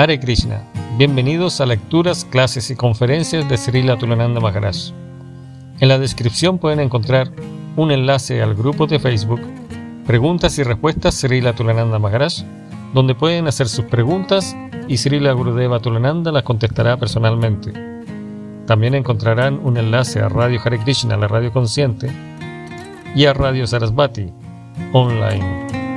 Hare Krishna. Bienvenidos a lecturas, clases y conferencias de Srila Tulananda Maharaj. En la descripción pueden encontrar un enlace al grupo de Facebook Preguntas y Respuestas Srila Tulananda Maharaj, donde pueden hacer sus preguntas y Srila Gurudeva Tulananda las contestará personalmente. También encontrarán un enlace a Radio Hare Krishna, la radio consciente, y a Radio Sarasvati, online.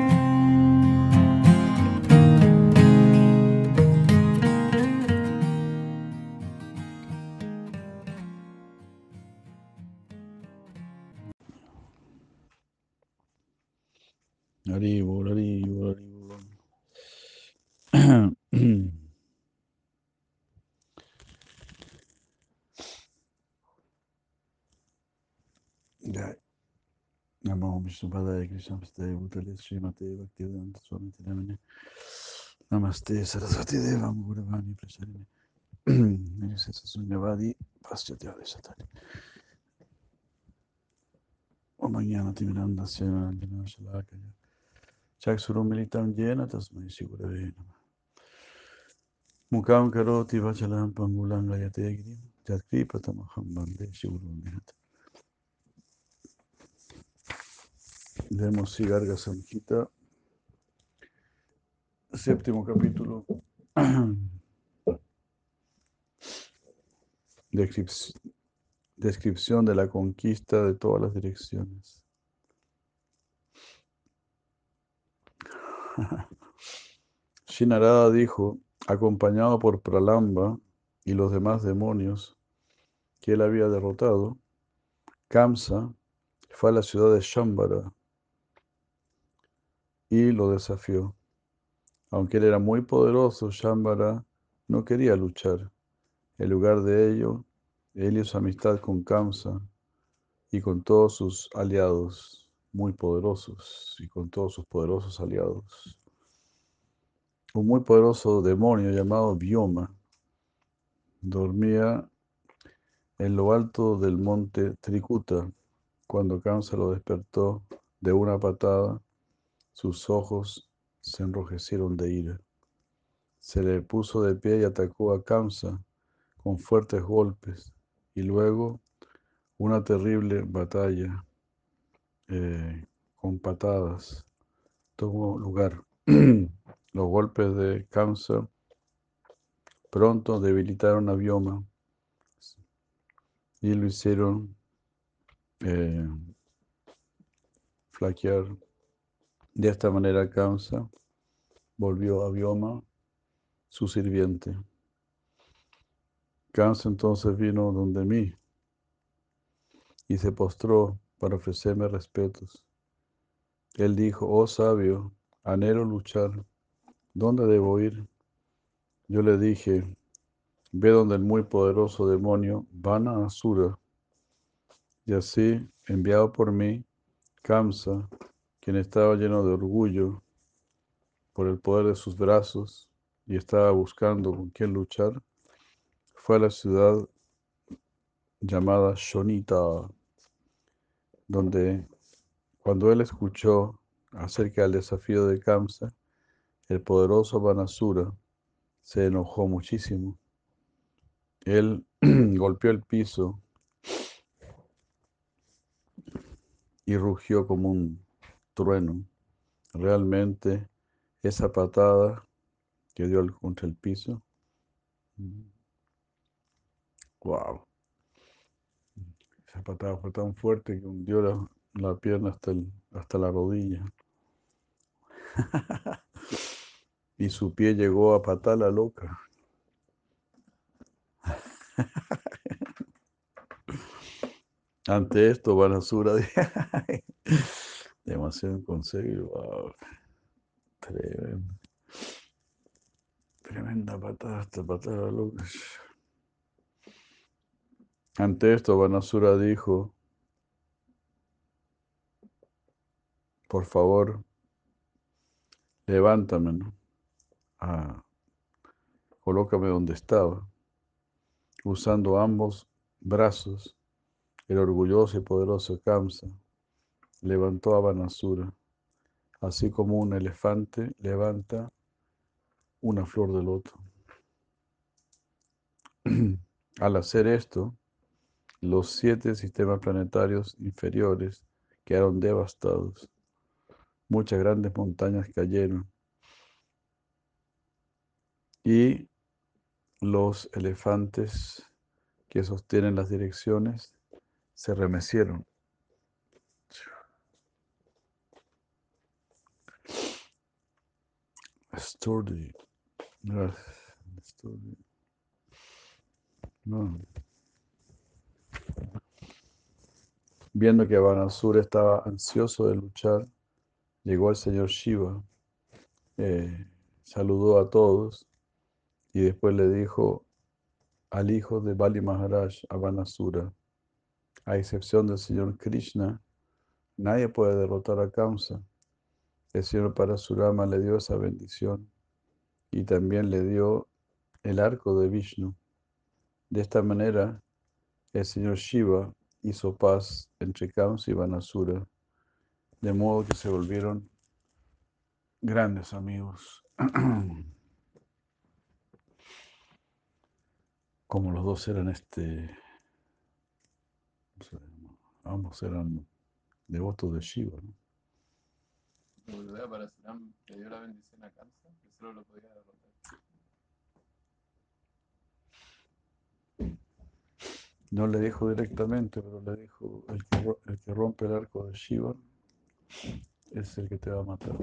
Namo Vishnupadaya Krishna Pastaya Bhutale Srimate Bhaktivedanta Swami Tinamane Namaste Saraswati Deva Muguravani Prasarine Nisesa Sunyavadi Paschatya Desatari O mañana Timiranda Sena Jena Mukam Karoti Vachalam Pangulam Gayate Girim Jatkripatamaham Bande Sigurvam Nihata Leemos Sigarga Samhita, séptimo capítulo. Descrip- Descripción de la conquista de todas las direcciones. Shinarada dijo, acompañado por Pralamba y los demás demonios que él había derrotado, Kamsa fue a la ciudad de Shambhala y lo desafió. Aunque él era muy poderoso, Shambhala no quería luchar. En lugar de ello, él hizo amistad con Kamsa y con todos sus aliados muy poderosos y con todos sus poderosos aliados. Un muy poderoso demonio llamado Bioma dormía en lo alto del monte Trikuta. Cuando Kamsa lo despertó de una patada, sus ojos se enrojecieron de ira. Se le puso de pie y atacó a Kamsa con fuertes golpes y luego una terrible batalla eh, con patadas tuvo lugar. Los golpes de Kamsa pronto debilitaron a Bioma y lo hicieron eh, flaquear. De esta manera Kamsa volvió a Bioma su sirviente. Kamsa entonces vino donde mí y se postró para ofrecerme respetos. Él dijo, oh sabio, anhelo luchar, ¿dónde debo ir? Yo le dije, ve donde el muy poderoso demonio Vana Asura. Y así, enviado por mí, Kamsa, quien estaba lleno de orgullo por el poder de sus brazos y estaba buscando con quién luchar, fue a la ciudad llamada Shonita, donde cuando él escuchó acerca del desafío de Kamsa, el poderoso Vanasura se enojó muchísimo. Él golpeó el piso y rugió como un trueno. Realmente esa patada que dio contra el piso, wow, esa patada fue tan fuerte que hundió la, la pierna hasta, el- hasta la rodilla. y su pie llegó a patar la loca. Ante esto, Banasura demasiado inconcebible. wow, tremendo. Tremenda patada, esta patada loca. Ante esto, Banasura dijo, por favor, levántame, ¿no? Colócame donde estaba, usando ambos brazos. El orgulloso y poderoso Kamsa levantó a Banasura, así como un elefante levanta una flor de loto. Al hacer esto, los siete sistemas planetarios inferiores quedaron devastados. Muchas grandes montañas cayeron y los elefantes que sostienen las direcciones se remecieron. Viendo que Banasura estaba ansioso de luchar, llegó el señor Shiva, eh, saludó a todos y después le dijo al hijo de Bali Maharaj, a Banasura, a excepción del señor Krishna, nadie puede derrotar a Kamsa. El señor Parasurama le dio esa bendición y también le dio el arco de Vishnu. De esta manera, el señor Shiva hizo paz entre Kamsa y Vanasura, de modo que se volvieron grandes amigos. Como los dos eran este, ambos eran devotos de Shiva. ¿no? le dio la bendición a Kamsa, que solo lo podía derrotar. No le dijo directamente, pero le dijo, el que, el que rompe el arco de Shiva es el que te va a matar.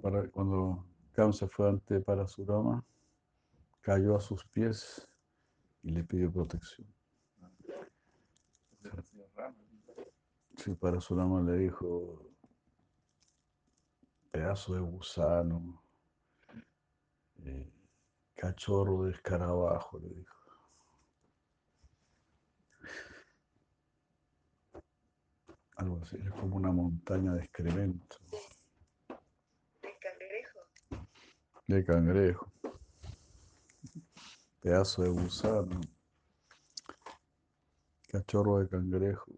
Para, cuando Kamsa fue ante Parasurama, cayó a sus pies y le pidió protección. Sí, Parasurama le dijo, pedazo de gusano. Eh, Cachorro de escarabajo, le dijo. Algo así, es como una montaña de excremento. De cangrejo. De cangrejo. Pedazo de gusano. Cachorro de cangrejo.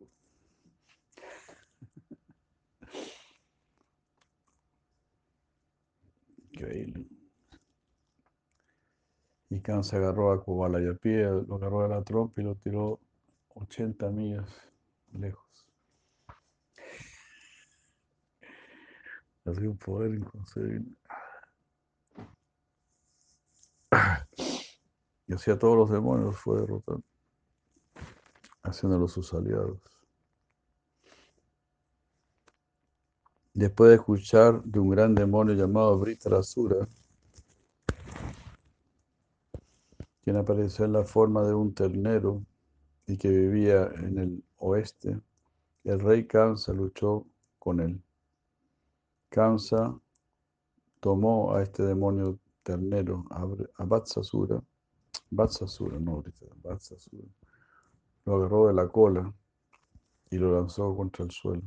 Increíble. Y Khan se agarró a Kuvalayapie, lo agarró de la trompa y lo tiró 80 millas lejos. Así un poder inconcebible. Y así a todos los demonios fue derrotando, haciéndolos sus aliados. Después de escuchar de un gran demonio llamado Britarasura, quien apareció en la forma de un ternero y que vivía en el oeste, el rey Kamsa luchó con él. Kamsa tomó a este demonio ternero, a Vatsasura, Vatsasura, no, Vatsasura, lo agarró de la cola y lo lanzó contra el suelo,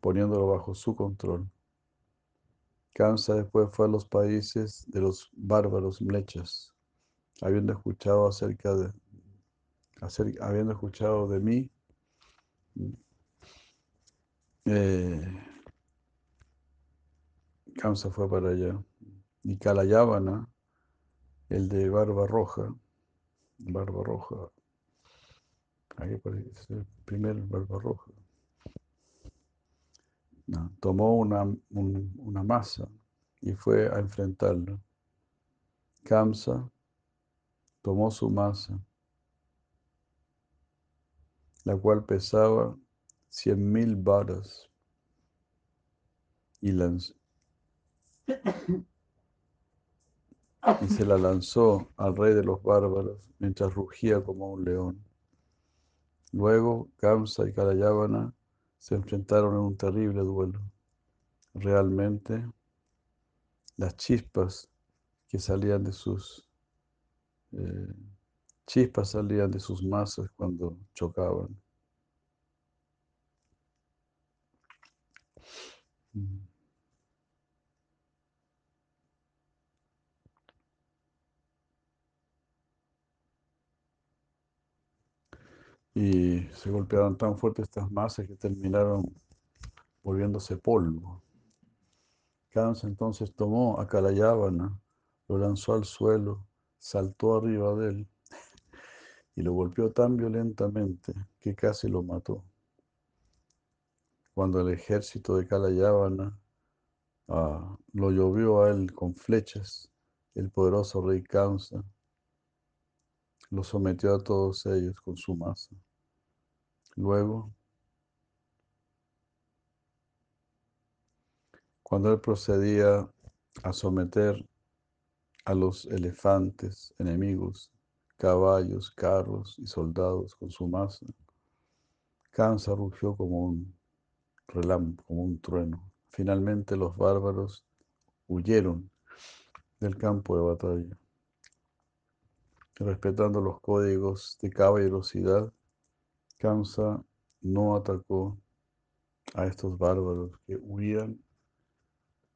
poniéndolo bajo su control. Kamsa después fue a los países de los bárbaros mlechas habiendo escuchado acerca de, habiendo escuchado de mí, eh, Kamsa fue para allá. Y Kalayavana, el de barba roja, barba roja, ahí aparece el primer barba roja. tomó una, una masa y fue a enfrentarlo. Kamsa tomó su masa, la cual pesaba cien mil varas, y, y se la lanzó al rey de los bárbaros mientras rugía como un león. Luego Kamsa y Kalayavana se enfrentaron en un terrible duelo. Realmente, las chispas que salían de sus eh, chispas salían de sus masas cuando chocaban. Mm. Y se golpearon tan fuerte estas masas que terminaron volviéndose polvo. Kamsa entonces tomó a Kalayavana lo lanzó al suelo, saltó arriba de él y lo golpeó tan violentamente que casi lo mató. Cuando el ejército de Kalayavana ah, lo llovió a él con flechas, el poderoso rey Kamsa lo sometió a todos ellos con su masa. Luego, cuando él procedía a someter a los elefantes enemigos, caballos, carros y soldados con su masa, Kamsa rugió como un relámpago, como un trueno. Finalmente los bárbaros huyeron del campo de batalla. Respetando los códigos de caballerosidad, Kamsa no atacó a estos bárbaros que huían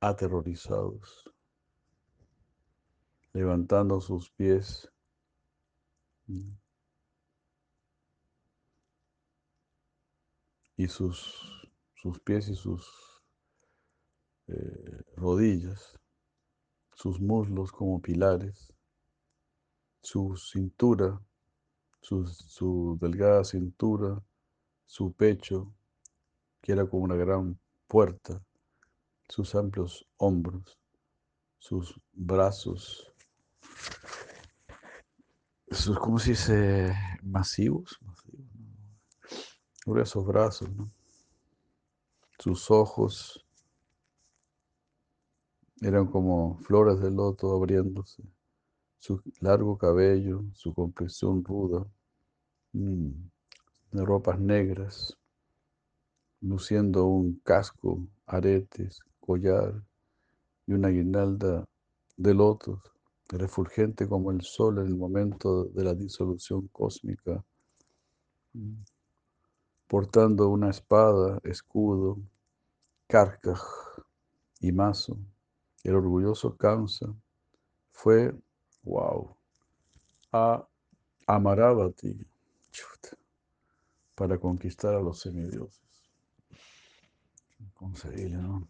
aterrorizados, levantando sus pies. Y sus, sus pies y sus eh, rodillas, sus muslos como pilares, su cintura, su, su delgada cintura, su pecho, que era como una gran puerta, sus amplios hombros, sus brazos, sus, ¿cómo se dice? Masivos, masivos ¿no? esos brazos, ¿no? sus ojos eran como flores de loto abriéndose, su largo cabello, su complexión ruda, mm, de ropas negras, luciendo un casco, aretes, collar y una guirnalda de lotos, refulgente como el sol en el momento de la disolución cósmica, mm, portando una espada, escudo, carcaj y mazo. El orgulloso Kamsa fue, wow, a Amaravati para conquistar a los semidioses. Conseguirle, ¿no?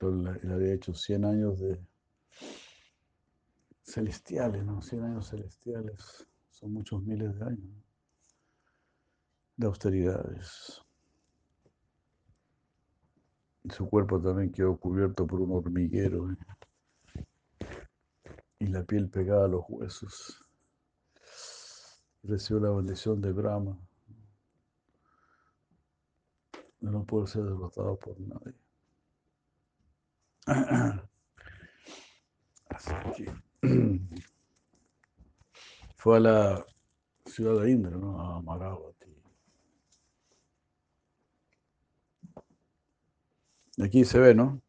Él había hecho 100 años de celestiales, ¿no? 100 años celestiales. Son muchos miles de años de austeridades. Su cuerpo también quedó cubierto por un hormiguero ¿eh? Y la piel pegada a los huesos. Recibió la bendición de Brahma no poder ser derrotado por nadie. Así que fue a la ciudad de Indra, ¿no? A Amaravati. Aquí se ve, ¿no?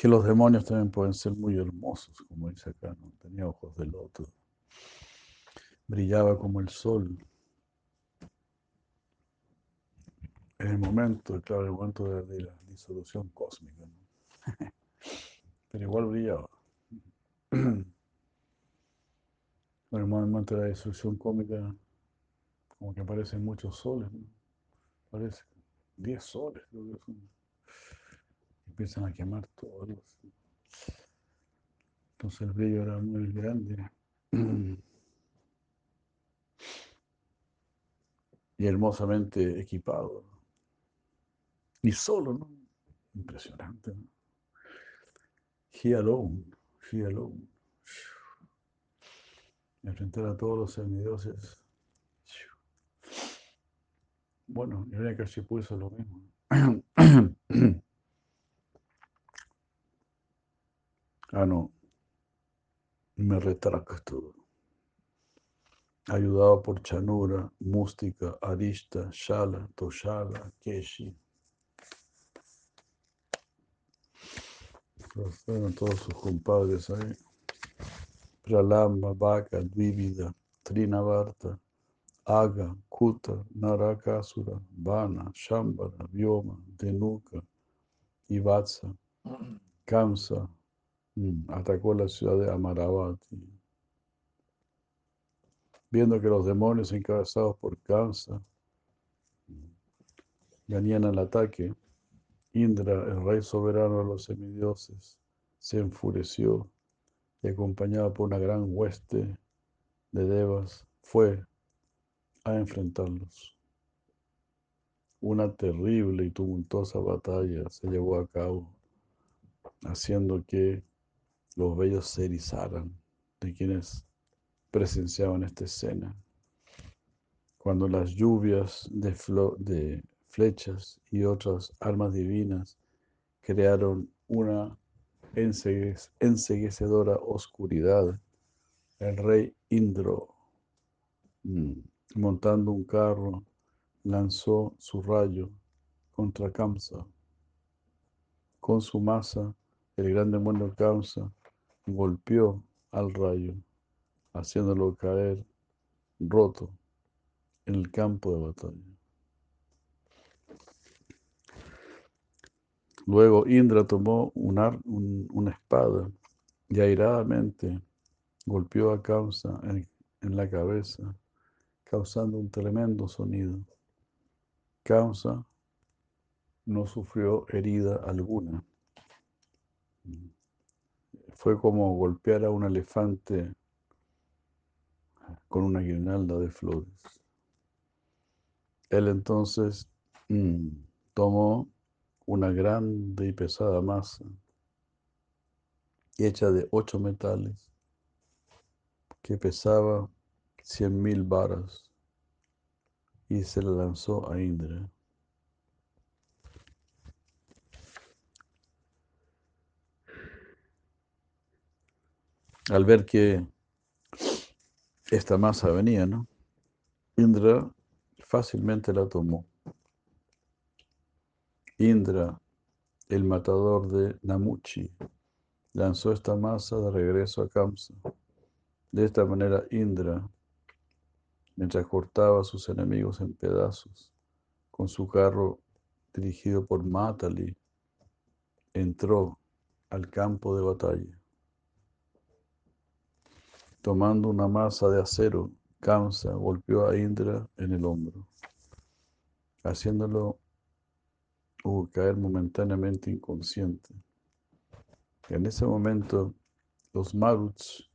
Que los demonios también pueden ser muy hermosos, como dice acá, ¿no? Tenía ojos de loto. Brillaba como el sol. En el momento, claro, el momento de, la disolución cósmica, ¿no? Pero igual brillaba. En el momento de la disolución cósmica, como que aparecen muchos soles, ¿no? Parece 10 soles, creo que son. Empiezan a quemar todo. algo así. Entonces el brillo era muy grande. Y hermosamente equipado. Y solo, ¿no? Impresionante, ¿no? He alone, he alone. Enfrentar a todos los semidioses. Bueno, Hiranyakashipu hizo lo mismo. Ah, no. Me retracto. Ayudado por Chanura, Mústica, Arista, Shala, Toshala, Keshi. Fueron todos sus compadres ahí. Pralamba, Vaca, Dvivida, Trinavarta, Aga, Kuta, Narakasura, Vana, Shambara, Vyoma, Denuka y Vatsa. Kamsa mm, atacó la ciudad de Amaravati. Viendo que los demonios encabezados por Kamsa mm, venían al ataque, Indra, el rey soberano de los semidioses, se enfureció y acompañado por una gran hueste de devas, fue a enfrentarlos. Una terrible y tumultuosa batalla se llevó a cabo, haciendo que los vellos se erizaran de quienes presenciaban esta escena. Cuando las lluvias de, de flechas y otras armas divinas crearon una enseguec- enseguecedora oscuridad, el rey Indro, mm, montando un carro, lanzó su rayo contra Kamsa. Con su masa, el gran demonio Kamsa golpeó al rayo, haciéndolo caer roto en el campo de batalla. Luego Indra tomó una espada y airadamente golpeó a Kamsa en, en la cabeza, causando un tremendo sonido. Kamsa no sufrió herida alguna. Fue como golpear a un elefante con una guirnalda de flores. Él entonces mm, tomó una grande y pesada masa hecha de ocho metales que pesaba cien mil varas y se la lanzó a Indra. Al ver que esta masa venía, ¿no? Indra fácilmente la tomó. Indra, el matador de Namuchi, lanzó esta masa de regreso a Kamsa. De esta manera, Indra, mientras cortaba a sus enemigos en pedazos, con su carro dirigido por Matali, entró al campo de batalla. Tomando una masa de acero, Kamsa golpeó a Indra en el hombro, haciéndolo uh, caer momentáneamente inconsciente. En ese momento, los Maruts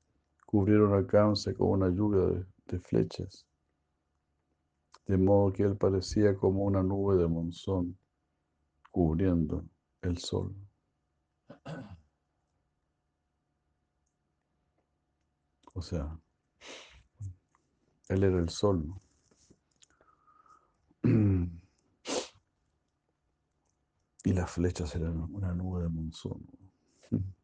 cubrieron a Kamsa con una lluvia de, de flechas, de modo que él parecía como una nube de monzón cubriendo el sol. O sea, él era el sol. ¿no? Y las flechas eran una nube de monzón.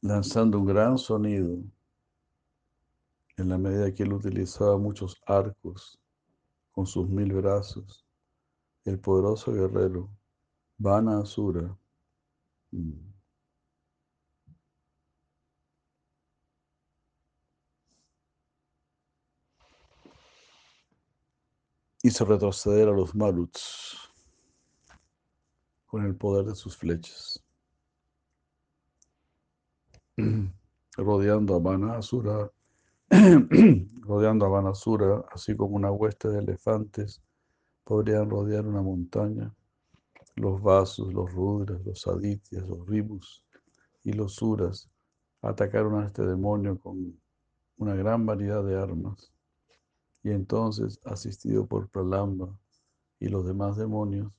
Lanzando un gran sonido, en la medida que él utilizaba muchos arcos con sus mil brazos, el poderoso guerrero Vana Asura hizo retroceder a los Maruts con el poder de sus flechas, rodeando a Vanasura, rodeando a Vanasura, así como una hueste de elefantes podrían rodear una montaña. Los vasos, los rudras, los adityas, los ribus y los suras atacaron a este demonio con una gran variedad de armas. Y entonces, asistido por Pralamba y los demás demonios,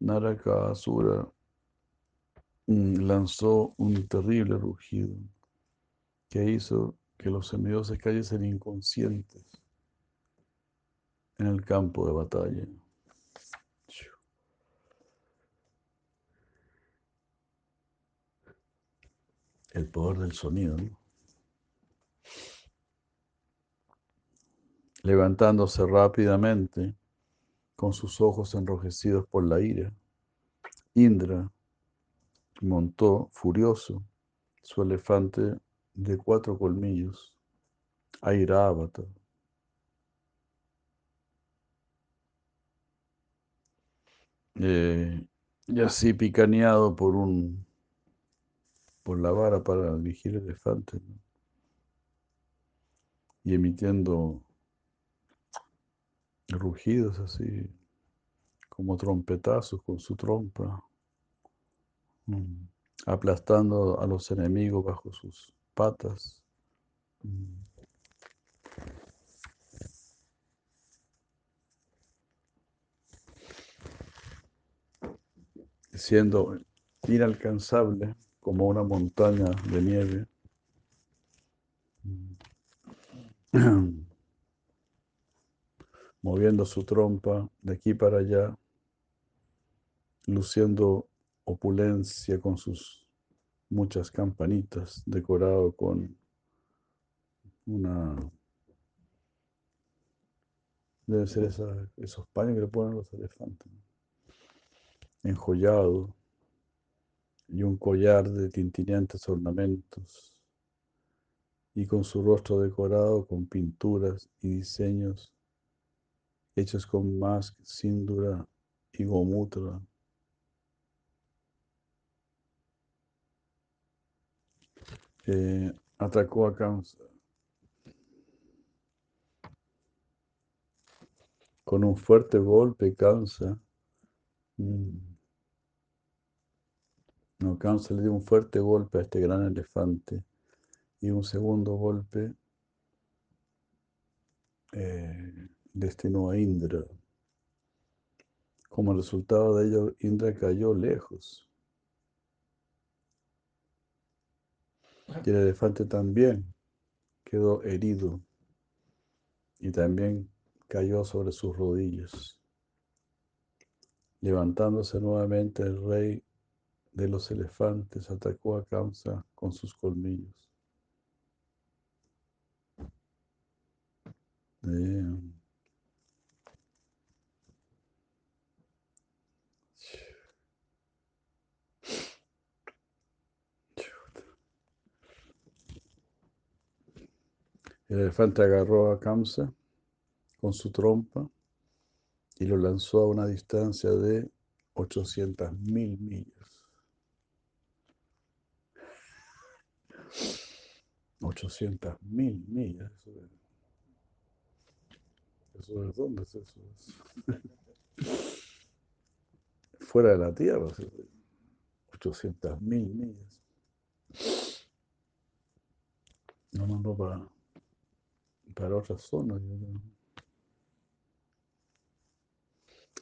Naraka Asura mm, lanzó un terrible rugido que hizo que los semidioses cayesen inconscientes en el campo de batalla. El poder del sonido. Levantándose rápidamente, con sus ojos enrojecidos por la ira, Indra montó furioso su elefante de cuatro colmillos, Airavata. Eh, y así picaneado por un por la vara para dirigir elefantes ¿no? y emitiendo rugidos así, como trompetazos con su trompa, mm, aplastando a los enemigos bajo sus patas. mm. siendo inalcanzable como una montaña de nieve. Moviendo su trompa de aquí para allá, luciendo opulencia con sus muchas campanitas, decorado con una... Debe ser esos paños que le ponen los elefantes. enjollado y un collar de tintineantes ornamentos y con su rostro decorado con pinturas y diseños hechos con más síndura y gomutra. Eh, atacó a Kamsa con un fuerte golpe. Kamsa mm, No, Kamsa le dio un fuerte golpe a este gran elefante y un segundo golpe eh, destinó a Indra. Como resultado de ello, Indra cayó lejos. Y el elefante también quedó herido y también cayó sobre sus rodillas. Levantándose nuevamente el rey de los elefantes atacó a Kamsa con sus colmillos. El elefante agarró a Kamsa con su trompa y lo lanzó a una distancia de 800 mil millas. 800 mil millas. ¿Eso de dónde es eso? Fuera de la Tierra. 800 mil millas. No mandó para, para yo creo.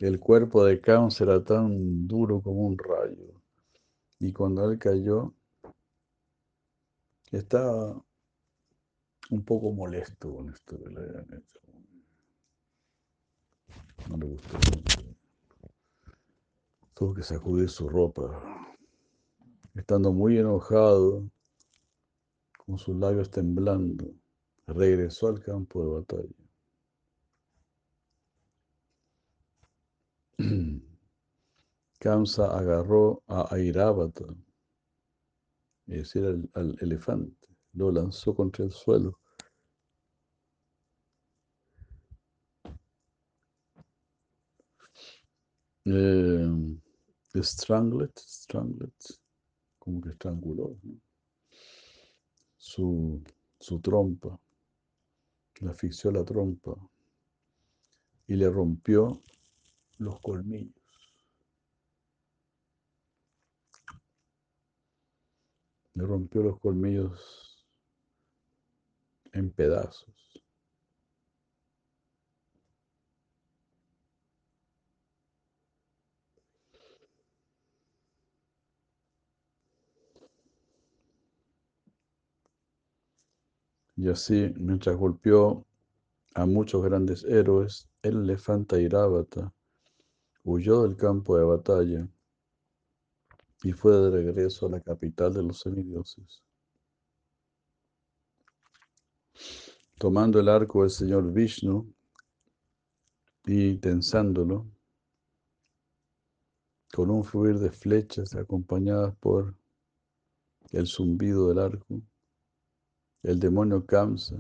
El cuerpo de Caos era tan duro como un rayo. Y cuando él cayó, estaba un poco molesto con esto. No le gustó. Tuvo que sacudir su ropa. Estando muy enojado, con sus labios temblando, regresó al campo de batalla. Kamsa agarró a Airavata, es decir, al elefante, lo lanzó contra el suelo. Eh, stranglet, como que estranguló su, su trompa, le asfixió la trompa y le rompió los colmillos. Le rompió los colmillos en pedazos. Y así, mientras golpeó a muchos grandes héroes, el elefante Irávata huyó del campo de batalla y fue de regreso a la capital de los semidioses. Tomando el arco del señor Vishnu y tensándolo, con un fluir de flechas acompañadas por el zumbido del arco, el demonio Kamsa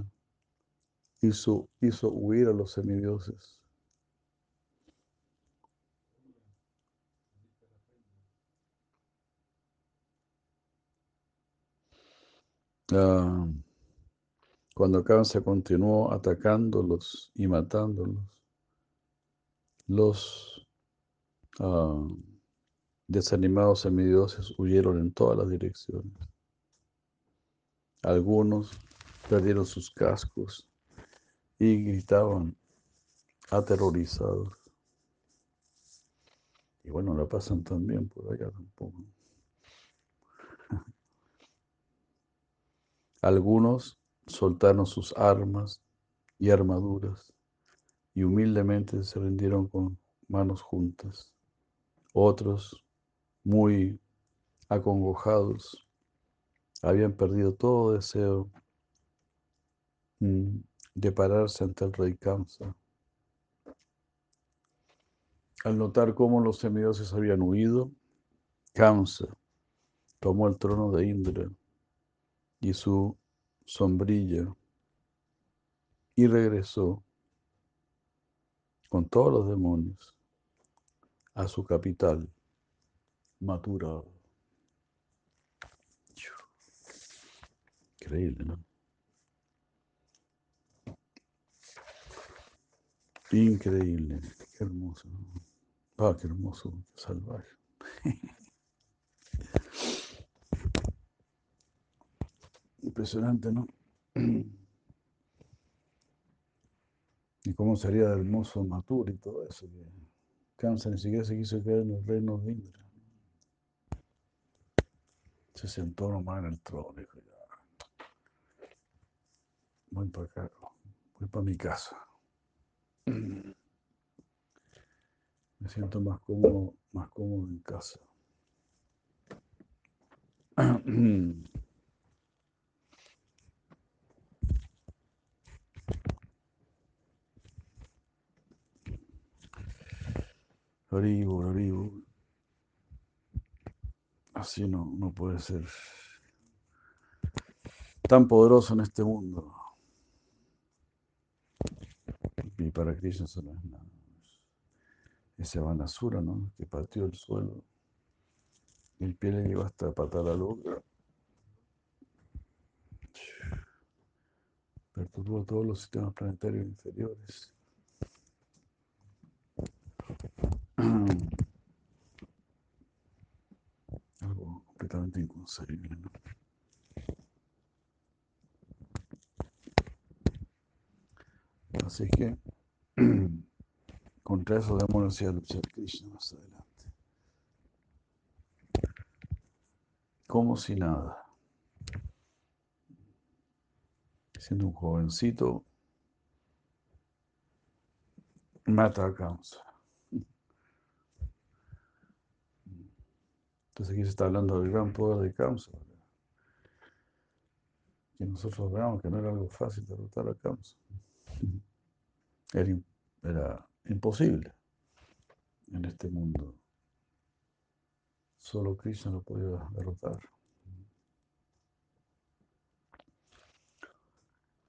hizo, huir a los semidioses. Ah, cuando Kamsa continuó atacándolos y matándolos, Los ah, desanimados semidioses huyeron en todas las direcciones. Algunos perdieron sus cascos y gritaban aterrorizados. Y bueno, la pasan también por allá tampoco. Algunos soltaron sus armas y armaduras y humildemente se rindieron con manos juntas. Otros, muy acongojados, habían perdido todo deseo mm, de pararse ante el rey Kamsa. Al notar cómo los semidioses habían huido, Kamsa tomó el trono de Indra y su sombrilla y regresó con todos los demonios a su capital, Mathura. Increíble, ¿no? Increíble, qué hermoso. Ah, qué hermoso, salvaje. Impresionante, ¿no? Y cómo sería de hermoso Matur y todo eso. Que Kamsa ni siquiera se quiso quedar en el reino de Indra. Se sentó nomás en el trono dijo, voy para acá, voy para mi casa. Me siento más cómodo, más cómodo en casa. Haribo, haribo. Así no, no puede ser tan poderoso en este mundo. Para Krishna eso no es nada. Ese Vanasura, ¿no? Que partió el suelo. El pie le llegó hasta patar la loca. Perturbó todos los sistemas planetarios inferiores. Algo completamente inconcebible, ¿no? Así que contra eso debemos ir a luchar Krishna más adelante. Como si nada. Siendo un jovencito, mata a Kamsa. Entonces aquí se está hablando del gran poder de Kamsa. Que nosotros veamos que no era algo fácil derrotar a Kamsa. Era, era imposible en este mundo. Solo Krishna lo podía derrotar.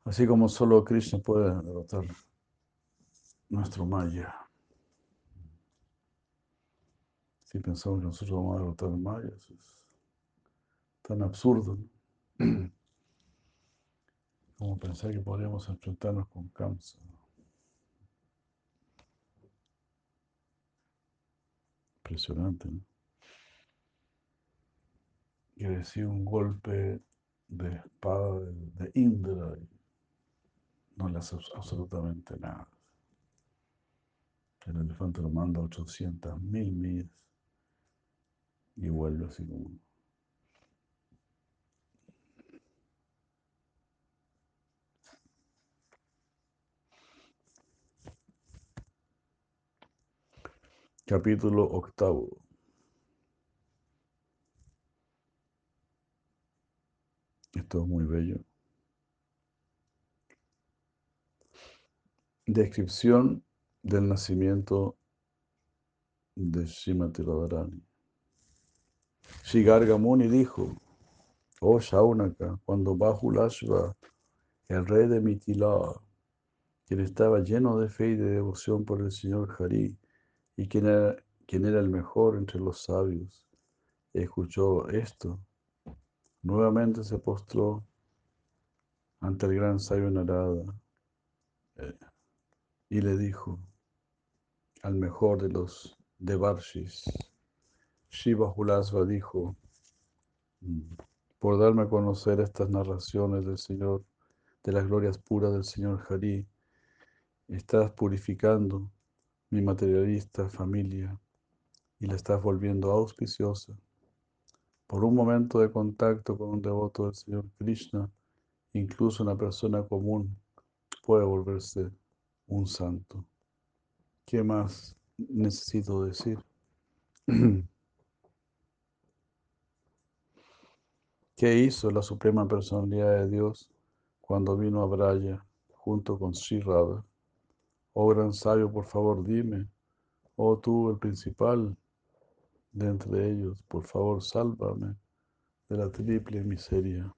Así como solo Krishna puede derrotar nuestro Maya. Si pensamos que nosotros vamos a derrotar al Maya, eso es tan absurdo. ¿no? Como pensar que podríamos enfrentarnos con Kamsa. Impresionante, ¿no? Y recibe un golpe de espada de, Indra y no le hace abs- absolutamente nada. El elefante lo manda a 800 mil millas y vuelve así como. Capítulo octavo. Esto es muy bello. Descripción del nacimiento de Srimati Radharani. Sri Garga Muni dijo, oh Shaunaka, cuando Bahulashva, el rey de Mitila, quien estaba lleno de fe y de devoción por el Señor Hari, y quien era, quien era el mejor entre los sabios, escuchó esto, nuevamente se postró ante el gran sabio Narada eh, y le dijo, al mejor de los Devarshis. Shiva Hulasva dijo, mm, por darme a conocer estas narraciones del Señor, de las glorias puras del Señor Hari, estás purificando mi materialista familia y la estás volviendo auspiciosa. Por un momento de contacto con un devoto del Señor Krishna, incluso una persona común puede volverse un santo. ¿Qué más necesito decir? ¿Qué hizo la Suprema Personalidad de Dios cuando vino a Braya junto con Sri Radha? Oh gran sabio, por favor, dime, oh tú el principal de entre ellos, por favor, sálvame de la triple miseria.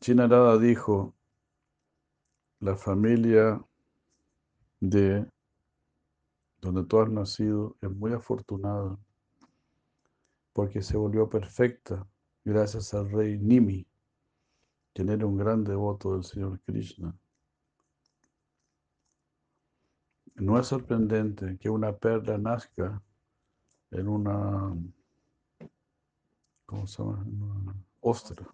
Chinarada dijo, la familia de donde tú has nacido es muy afortunada porque se volvió perfecta gracias al rey Nimi, quien un gran devoto del Señor Krishna. No es sorprendente que una perla nazca en una. En una ostra.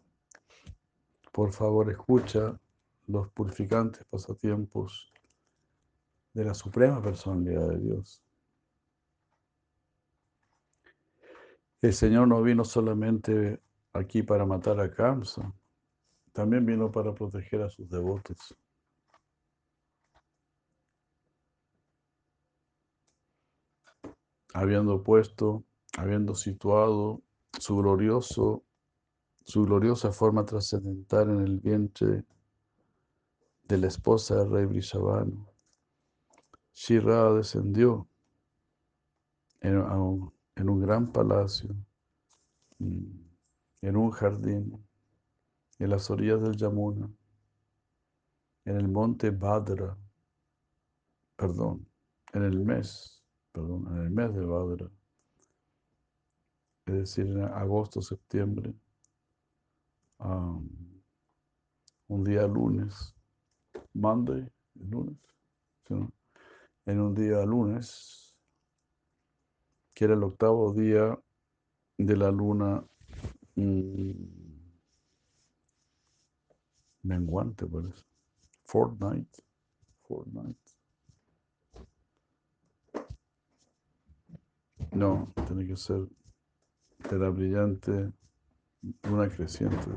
Por favor, escucha los purificantes pasatiempos de la suprema personalidad de Dios. El Señor no vino solamente aquí para matar a Kamsa, también vino para proteger a sus devotos. Habiendo puesto, habiendo situado su glorioso, su gloriosa forma trascendental en el vientre de la esposa del rey Brishabano, Shira descendió en, un- gran palacio, en un jardín, en las orillas del Yamuna, en el monte Badra, perdón, en el mes, perdón, en el mes de Badra, es decir, en agosto, septiembre, un día lunes, Monday, ¿es lunes, en un día lunes, que era el octavo día de la luna mm, menguante, parece. Fortnight. Fortnight. No, tiene que ser de la brillante luna creciente.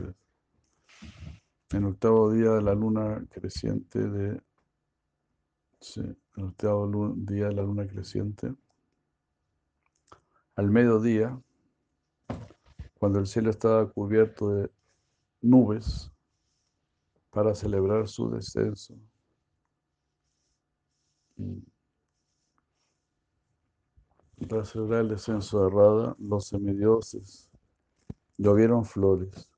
En el octavo día de la luna creciente de... Sí, en el octavo día de la luna creciente. Al mediodía, cuando el cielo estaba cubierto de nubes para celebrar su descenso. Para celebrar el descenso de Rada, los semidioses llovieron flores.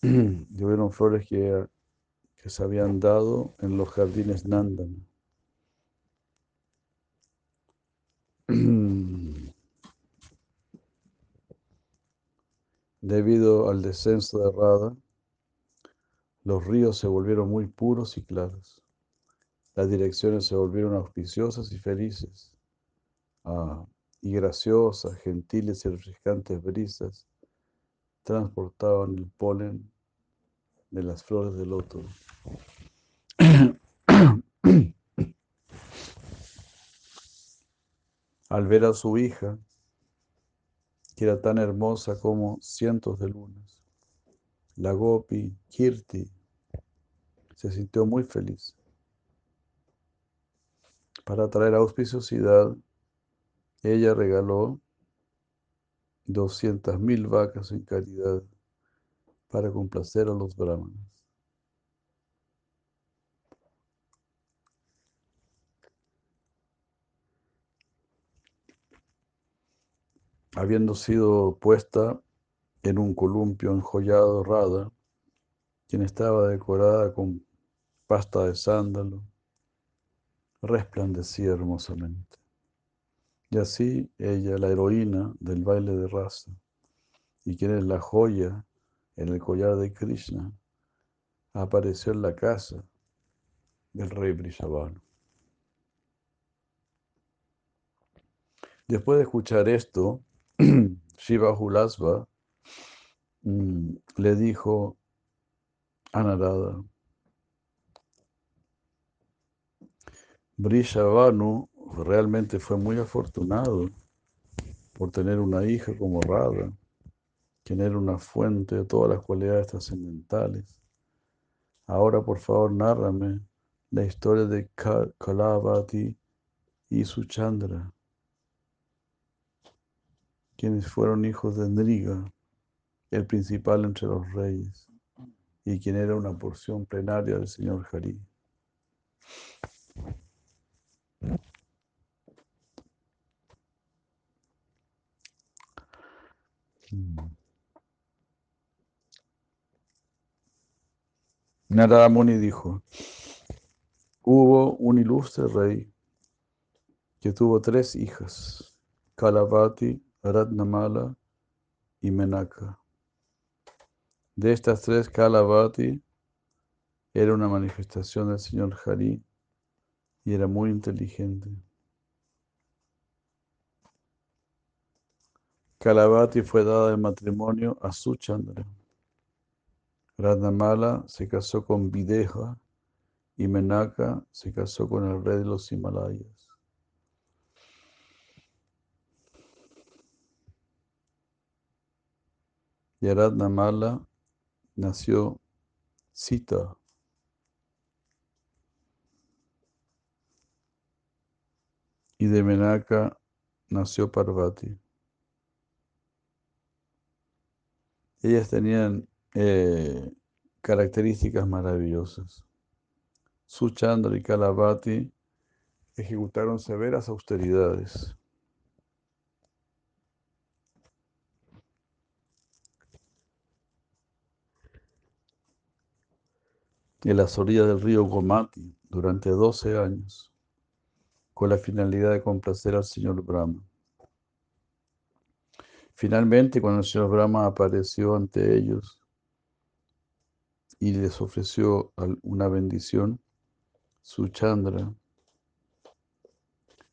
llovieron flores que, se habían dado en los jardines Nandana. Debido al descenso de Rada, los ríos se volvieron muy puros y claros. Las direcciones se volvieron auspiciosas y felices. Ah, y graciosas, gentiles y refrescantes brisas transportaban el polen de las flores de loto. Al ver a su hija, que era tan hermosa como cientos de lunas, la Gopi Kirti se sintió muy feliz. Para traer auspiciosidad, ella regaló 200.000 vacas en caridad para complacer a los brahmanes. Habiendo sido puesta en un columpio enjollado Rada, quien estaba decorada con pasta de sándalo, resplandecía hermosamente. Y así ella, la heroína del baile de raza, y quien es la joya en el collar de Krishna, apareció en la casa del rey Brishabano. Después de escuchar esto, Shiva Hulasva le dijo a Narada, Brishabanu realmente fue muy afortunado por tener una hija como Radha, quien era una fuente de todas las cualidades trascendentales. Ahora, por favor, nárrame la historia de Kalavati y Suchandra, quienes fueron hijos de Nriga, el principal entre los reyes, y quien era una porción plenaria del señor Hari. Narada Muni dijo, hubo un ilustre rey que tuvo tres hijas, Kalavati, Ratnamala y Menaka. De estas tres, Kalavati era una manifestación del señor Hari y era muy inteligente. Kalavati fue dada en matrimonio a Suchandra. Ratnamala se casó con Videha y Menaka se casó con el rey de los Himalayas. De Ratnamala nació Sita. Y de Menaka nació Parvati. Ellas tenían eh, características maravillosas. Suchandra y Kalavati ejecutaron severas austeridades. En las orillas del río Gomati durante 12 años, con la finalidad de complacer al señor Brahma. Finalmente, cuando el señor Brahma apareció ante ellos, y les ofreció una bendición, su Chandra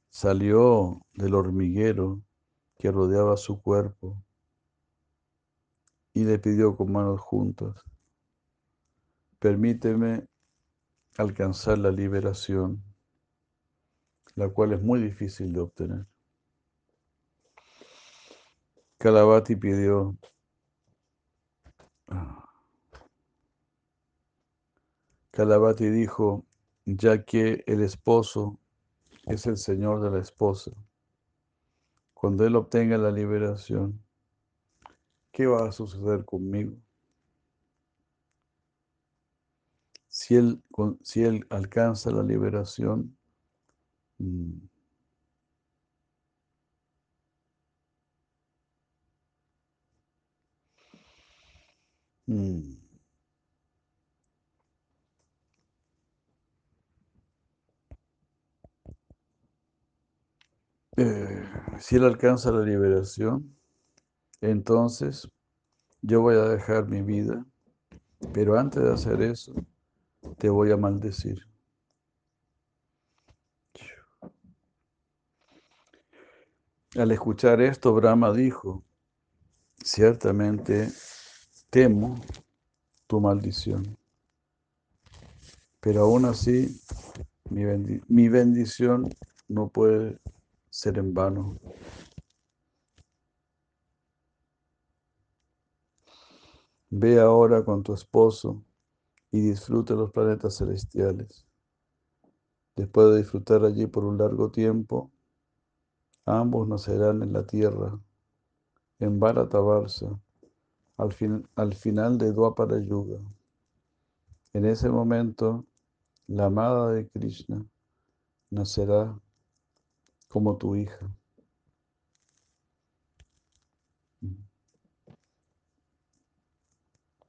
salió del hormiguero que rodeaba su cuerpo y le pidió con manos juntas, permíteme alcanzar la liberación, la cual es muy difícil de obtener. Kalavati pidió, ah, Calavati dijo, ya que el esposo es el señor de la esposa, cuando él obtenga la liberación, ¿qué va a suceder conmigo? Si él, si él alcanza la liberación, mm, mm, Eh, si él alcanza la liberación, entonces yo voy a dejar mi vida, pero antes de hacer eso, te voy a maldecir. Al escuchar esto, Brahma dijo, ciertamente temo tu maldición, pero aún así mi, mi bendición no puede ser en vano. Ve ahora con tu esposo y disfrute los planetas celestiales. Después de disfrutar allí por un largo tiempo, ambos nacerán en la tierra, en Bharatavarsa, al, fin, al final de Dwapara Yuga. En ese momento, la amada de Krishna nacerá como tu hija.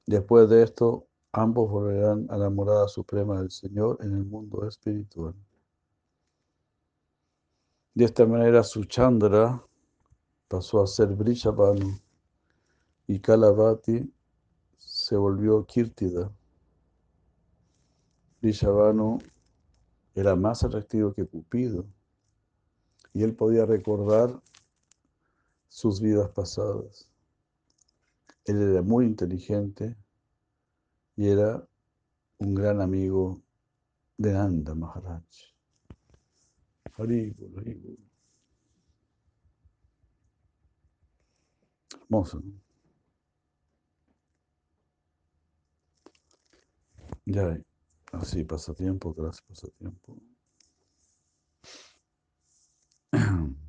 Después de esto, ambos volverán a la morada suprema del Señor en el mundo espiritual. De esta manera, su Chandra pasó a ser Brishabhanu y Kalavati se volvió Kirtida. Brishabhanu era más atractivo que Cupido y él podía recordar sus vidas pasadas. Él era muy inteligente y era un gran amigo de Nanda Maharaj. Haribol, Haribol. Hermoso, ¿no? Ya, así, pasatiempo tras pasatiempo.